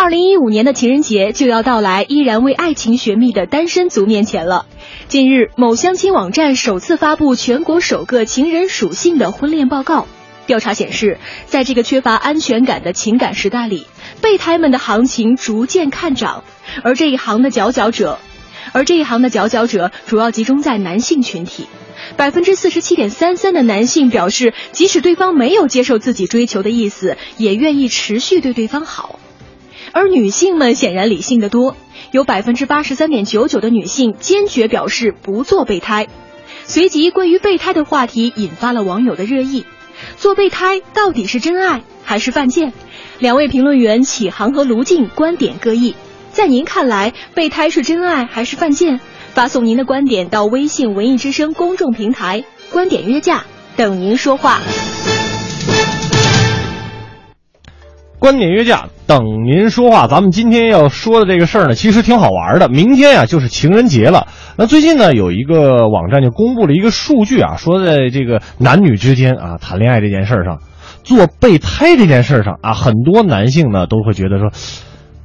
二零一五年的情人节就要到来，依然为爱情寻觅的单身族面前了。近日，某相亲网站首次发布全国首个情人属性的婚恋报告。调查显示，在这个缺乏安全感的情感时代里，备胎们的行情逐渐看涨，而这一行的佼佼者，而这一行的佼佼者主要集中在男性群体。百分之四十七点三三的男性表示，即使对方没有接受自己追求的意思，也愿意持续对对方好。而女性们显然理性的多，有百分之八十三点九九的女性坚决表示不做备胎。随即，关于备胎的话题引发了网友的热议。做备胎到底是真爱还是犯贱？两位评论员启航和卢静观点各异。在您看来，备胎是真爱还是犯贱？发送您的观点到微信“文艺之声”公众平台“观点约架”，等您说话。观点约架，等您说话。咱们今天要说的这个事儿呢，其实挺好玩的。明天呀、就是情人节了。那最近呢，有一个网站就公布了一个数据啊，说在这个男女之间啊谈恋爱这件事儿上，做备胎这件事儿上啊，很多男性呢都会觉得说。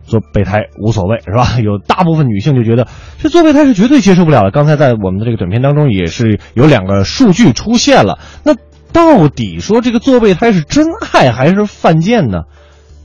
做备胎无所谓是吧？有大部分女性就觉得这做备胎是绝对接受不了的。刚才在我们的这个短片当中也是有两个数据出现了。那到底说这个做备胎是真爱还是犯贱呢？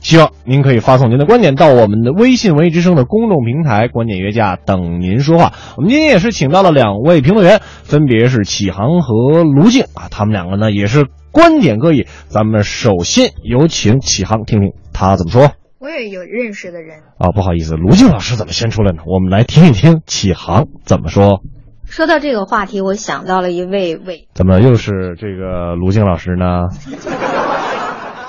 希望您可以发送您的观点到我们的微信“文艺之声”的公众平台“观点约架”，等您说话。我们今天也是请到了两位评论员，分别是启航和卢静啊，他们两个呢也是观点各异。咱们首先有请启航听听他怎么说。我也有认识的人。啊，不好意思，卢静老师怎么先出来呢？我们来听一听启航怎么说。说到这个话题，我想到了一位伟，怎么又是这个卢静老师呢？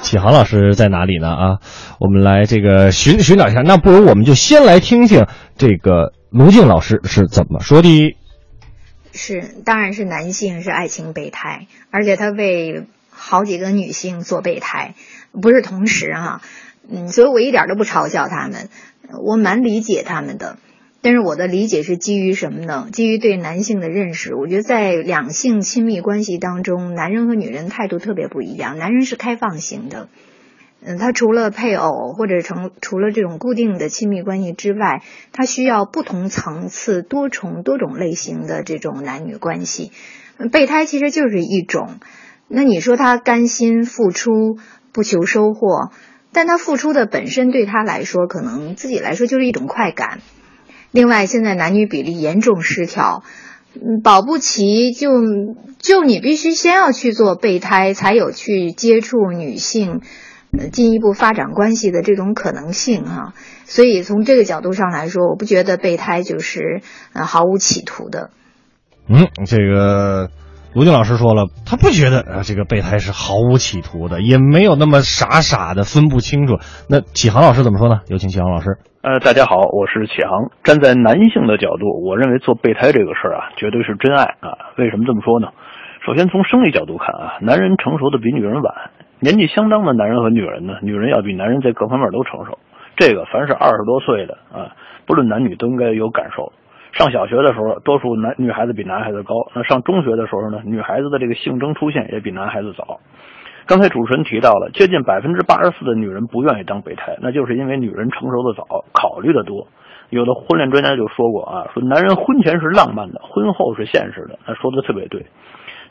启航老师在哪里呢？啊，我们来这个寻寻找一下。那不如我们就先来听听这个卢静老师是怎么说的。是当然是男性是爱情备胎，而且他为好几个女性做备胎，不是同时哈、嗯，所以我一点都不嘲笑他们，我蛮理解他们的。但是我的理解是基于什么呢？基于对男性的认识。我觉得在两性亲密关系当中，男人和女人态度特别不一样。男人是开放型的，嗯，他除了配偶或者成除了这种固定的亲密关系之外，他需要不同层次、多重、多种类型的这种男女关系。备胎其实就是一种。那你说他甘心付出，不求收获，但他付出的本身对他来说，可能自己来说就是一种快感。另外，现在男女比例严重失调，保不齐就就你必须先要去做备胎，才有去接触女性，进一步发展关系的这种可能性哈、所以从这个角度上来说，我不觉得备胎就是呃毫无企图的。嗯，这个卢静老师说了，他不觉得啊这个备胎是毫无企图的，也没有那么傻傻的分不清楚。那启航老师怎么说呢？有请启航老师。呃，大家好，我是启航。站在男性的角度，我认为做备胎这个事儿啊，绝对是真爱啊。为什么这么说呢？首先从生理角度看啊，男人成熟的比女人晚，年纪相当的男人和女人呢，女人要比男人在各方面都成熟。这个凡是二十多岁的啊，不论男女都应该有感受。上小学的时候，多数男女孩子比男孩子高；那上中学的时候呢，女孩子的这个性征出现也比男孩子早。刚才主持人提到了，接近百分之八十四的女人不愿意当备胎，那就是因为女人成熟的早，考虑的多。有的婚恋专家就说过啊，说男人婚前是浪漫的，婚后是现实的，那说的特别对。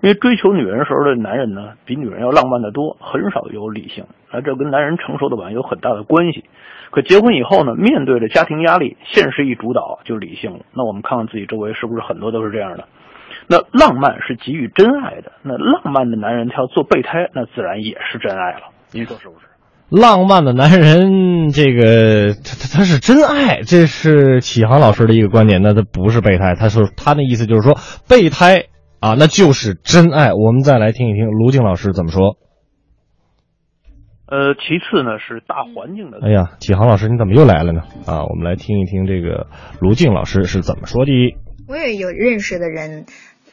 因为追求女人时候的男人呢，比女人要浪漫的多，很少有理性，啊，这跟男人成熟的晚有很大的关系。可结婚以后呢，面对着家庭压力，现实一主导就理性了。那我们看看自己周围是不是很多都是这样的？那浪漫是给予真爱的，那浪漫的男人他要做备胎，那自然也是真爱了。您说是不是？浪漫的男人，这个他他他是真爱，这是启航老师的一个观点。那他不是备胎，他说他的意思就是说备胎啊，那就是真爱。我们再来听一听卢静老师怎么说。呃，其次呢是大环境的。哎呀，启航老师你怎么又来了呢？啊，我们来听一听这个卢静老师是怎么说的。我也有认识的人，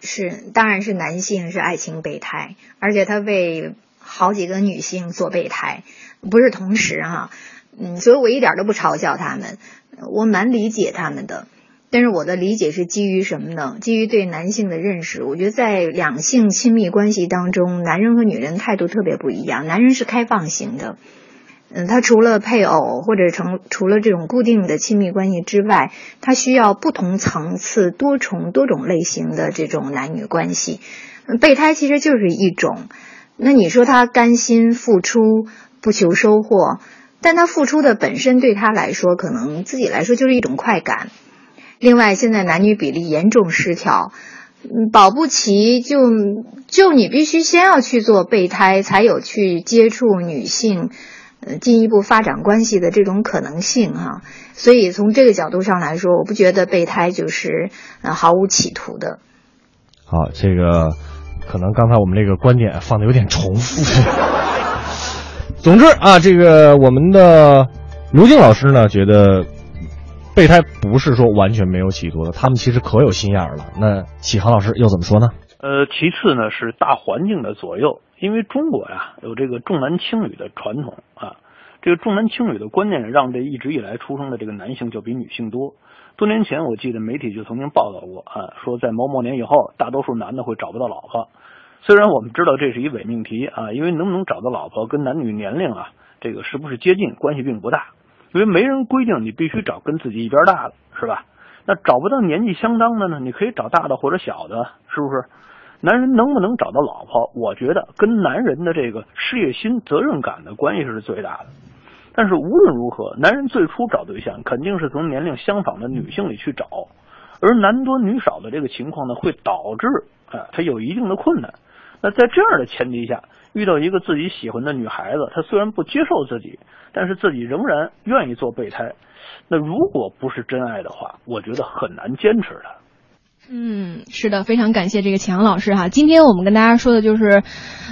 是，当然是男性是爱情备胎，而且他为好几个女性做备胎，不是同时哈，嗯，所以我一点都不嘲笑他们，我蛮理解他们的。但是我的理解是基于什么呢？基于对男性的认识。我觉得在两性亲密关系当中，男人和女人态度特别不一样。男人是开放型的，嗯，他除了配偶或者成除了这种固定的亲密关系之外，他需要不同层次、多重多种类型的这种男女关系。备胎其实就是一种。那你说他甘心付出，不求收获，但他付出的本身对他来说，可能自己来说就是一种快感。另外，现在男女比例严重失调，保不齐就就你必须先要去做备胎，才有去接触女性，呃，进一步发展关系的这种可能性哈。所以从这个角度上来说，我不觉得备胎就是呃毫无企图的。好，这个可能刚才我们这个观点放的有点重复。总之啊，这个我们的卢静老师呢，觉得。备胎不是说完全没有企图的，他们其实可有心眼了。那启航老师又怎么说呢？呃，其次呢是大环境的左右，因为中国呀有这个重男轻女的传统啊，这个重男轻女的观念让这一直以来出生的这个男性就比女性多。多年前我记得媒体就曾经报道过啊，说在某某年以后，大多数男的会找不到老婆。虽然我们知道这是一伪命题啊，因为能不能找到老婆跟男女年龄啊这个是不是接近关系并不大。因为没人规定你必须找跟自己一边大的，是吧？那找不到年纪相当的呢？你可以找大的或者小的，是不是？男人能不能找到老婆？我觉得跟男人的这个事业心、责任感的关系是最大的。但是无论如何，男人最初找对象肯定是从年龄相仿的女性里去找，而男多女少的这个情况呢，会导致啊，他有一定的困难。那在这样的前提下，遇到一个自己喜欢的女孩子，她虽然不接受自己，但是自己仍然愿意做备胎。那如果不是真爱的话，我觉得很难坚持的。嗯，是的，非常感谢这个强老师哈。今天我们跟大家说的就是，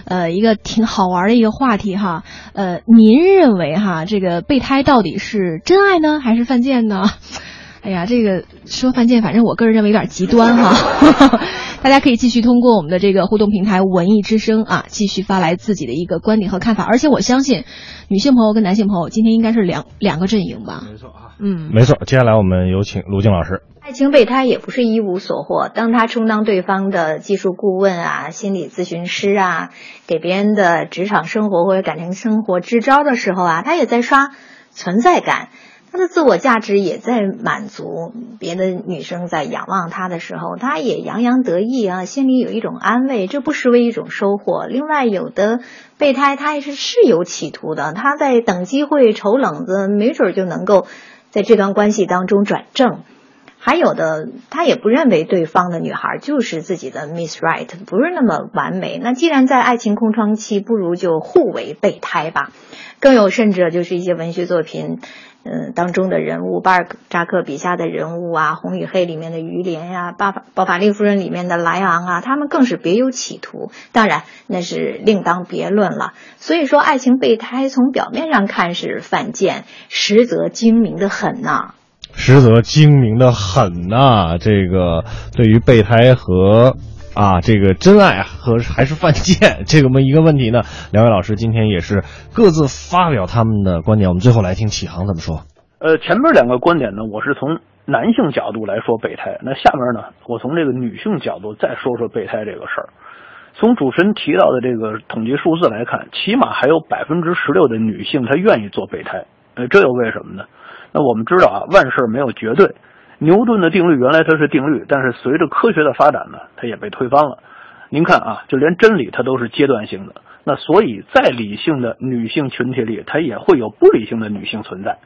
呃，一个挺好玩的一个话题哈。呃，您认为哈，这个备胎到底是真爱呢，还是犯贱呢？哎呀，这个说犯贱，反正我个人认为有点极端哈。大家可以继续通过我们的这个互动平台“文艺之声”啊，继续发来自己的一个观点和看法。而且我相信，女性朋友跟男性朋友今天应该是两两个阵营吧？没错啊，嗯，没错。接下来我们有请卢静老师。爱情备胎也不是一无所获，当他充当对方的技术顾问啊、心理咨询师啊，给别人的职场生活或者感情生活支招的时候啊，他也在刷存在感。他的自我价值也在满足，别的女生在仰望他的时候，他也洋洋得意啊，心里有一种安慰，这不失为一种收获。另外，有的备胎他也是是有企图的，他在等机会、瞅冷子，没准就能够在这段关系当中转正。还有的，他也不认为对方的女孩就是自己的 Miss Right，不是那么完美。那既然在爱情空窗期，不如就互为备胎吧。更有甚者，就是一些文学作品。嗯，当中的人物，巴尔扎克笔下的人物啊，《红与黑》里面的于连呀，《巴法包法利夫人》里面的莱昂啊，他们更是别有企图。当然，那是另当别论了。所以说，爱情备胎从表面上看是犯贱，实则精明的很呐。实则精明的很呐。这个对于备胎和。啊，这个真爱和还是犯贱，这个么一个问题呢？两位老师今天也是各自发表他们的观点，我们最后来听启航怎么说。呃，前面两个观点呢，我是从男性角度来说备胎，那下面呢，我从这个女性角度再说说备胎这个事儿。从主持人提到的这个统计数字来看，起码还有百分之十六的女性她愿意做备胎，呃，这又为什么呢？那我们知道啊，万事没有绝对。牛顿的定律原来它是定律，但是随着科学的发展呢，它也被推翻了。您看啊，就连真理它都是阶段性的。那所以，在理性的女性群体里，它也会有不理性的女性存在。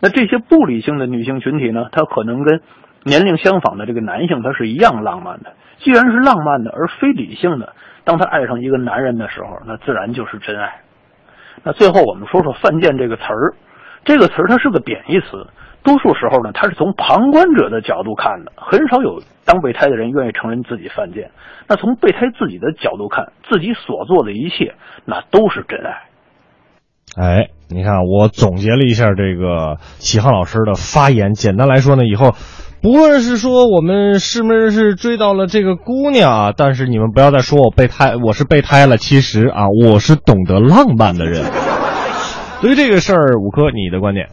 那这些不理性的女性群体呢，它可能跟年龄相仿的这个男性，它是一样浪漫的。既然是浪漫的，而非理性的，当他爱上一个男人的时候，那自然就是真爱。那最后我们说说“犯贱”这个词儿，这个词儿它是个贬义词。多数时候呢，他是从旁观者的角度看的，很少有当备胎的人愿意承认自己犯贱。那从备胎自己的角度看，自己所做的一切，那都是真爱。哎，你看，我总结了一下这个启航老师的发言。简单来说呢，以后不论是说我们是不是追到了这个姑娘啊，但是你们不要再说我备胎，我是备胎了。其实啊，我是懂得浪漫的人。对于这个事儿，五科，你的观点？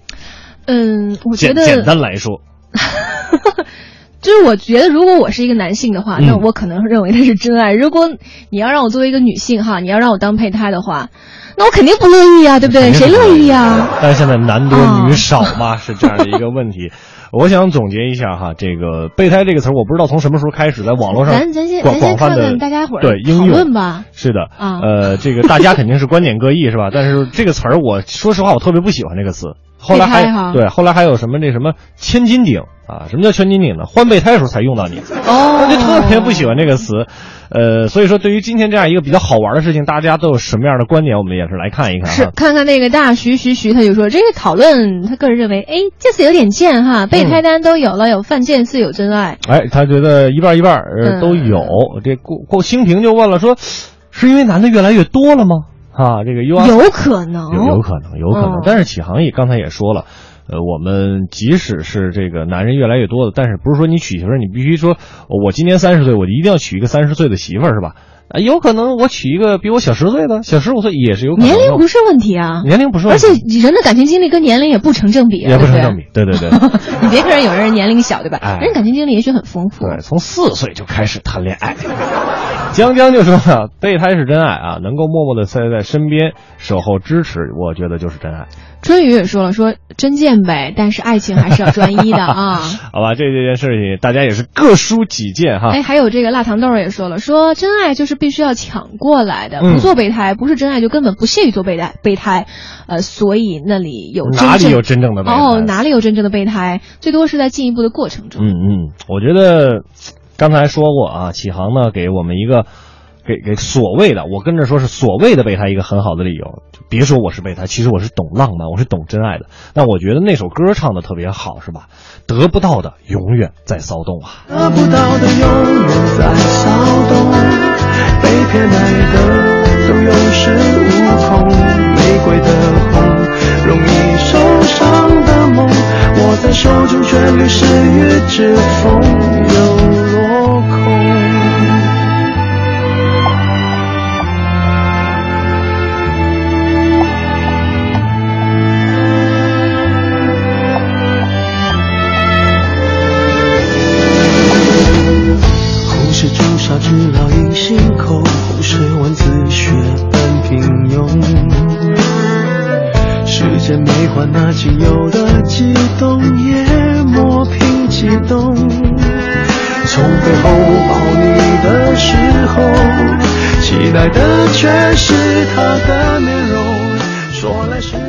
嗯，我觉得简单来说，就是我觉得，如果我是一个男性的话，嗯那我可能认为他是真爱。如果你要让我作为一个女性哈，你要让我当备胎的话，那我肯定不乐意啊，对不对？谁乐意啊？但是现在男多啊女少嘛，是这样的一个问题。我想总结一下哈，这个“备胎”这个词儿，我不知道从什么时候开始在网络上咱咱先咱先看看大家伙对应用论吧。是的，啊呃，这个大家肯定是观点各异，是吧？但是这个词儿，我说实话，我特别不喜欢这个词。后来还对，后来还有什么那什么千斤顶啊？什么叫千斤顶呢？换备胎的时候才用到你，哦我就特别不喜欢这个词。呃，所以说对于今天这样一个比较好玩的事情，大家都有什么样的观点？我们也是来看一看是。看看那个大徐徐徐，他就说这个讨论，他个人认为，哎，这次有点贱哈，备胎单都有了，有犯贱似有真爱。哎，他觉得一半一半，呃，嗯都有。这过过兴平就问了，说是因为男的越来越多了吗？啊，这个 U R 有可能，有有可能，有可能。嗯但是启航也刚才也说了，呃，我们即使是这个男人越来越多的，但是不是说你娶媳妇儿，你必须说我今年三十岁，我一定要娶一个三十岁的媳妇儿，是吧？啊，有可能我娶一个比我小十岁的，小十五岁也是有可能。年龄不是问题啊，年龄不是问题而，且人的感情经历跟年龄也不成正比啊，也不成正比。对对对。你别看人有人年龄小，对吧？哎人感情经历也许很丰富。对，从四岁就开始谈恋爱。江江就说啊，备胎是真爱啊，能够默默的在在身边，守候支持，我觉得就是真爱。春雨也说了，说真见呗，但是爱情还是要专一的啊。好吧，这这件事情大家也是各抒己见哈。哎，还有这个辣糖豆也说了，说真爱就是必须要抢过来的，嗯不做备胎不是真爱，就根本不屑于做备胎备胎，呃，所以那里有哪里有真正的备胎哦，哪里有真正的备胎？最多是在进一步的过程中。嗯嗯，我觉得刚才说过啊，启航呢给我们一个给给所谓的，我跟着说是所谓的备胎一个很好的理由，别说我是备胎，其实我是懂浪漫，我是懂真爱的。但我觉得那首歌唱的特别好，是吧？得不到的永远在骚动啊。得不到的永远在骚动，被偏爱的都有恃无恐，玫瑰的红，容易受伤的梦，握在手中却流失于指缝，把那仅有的激动，也磨平激动。从背后抱你的时候，期待的却是他的面容，说来实。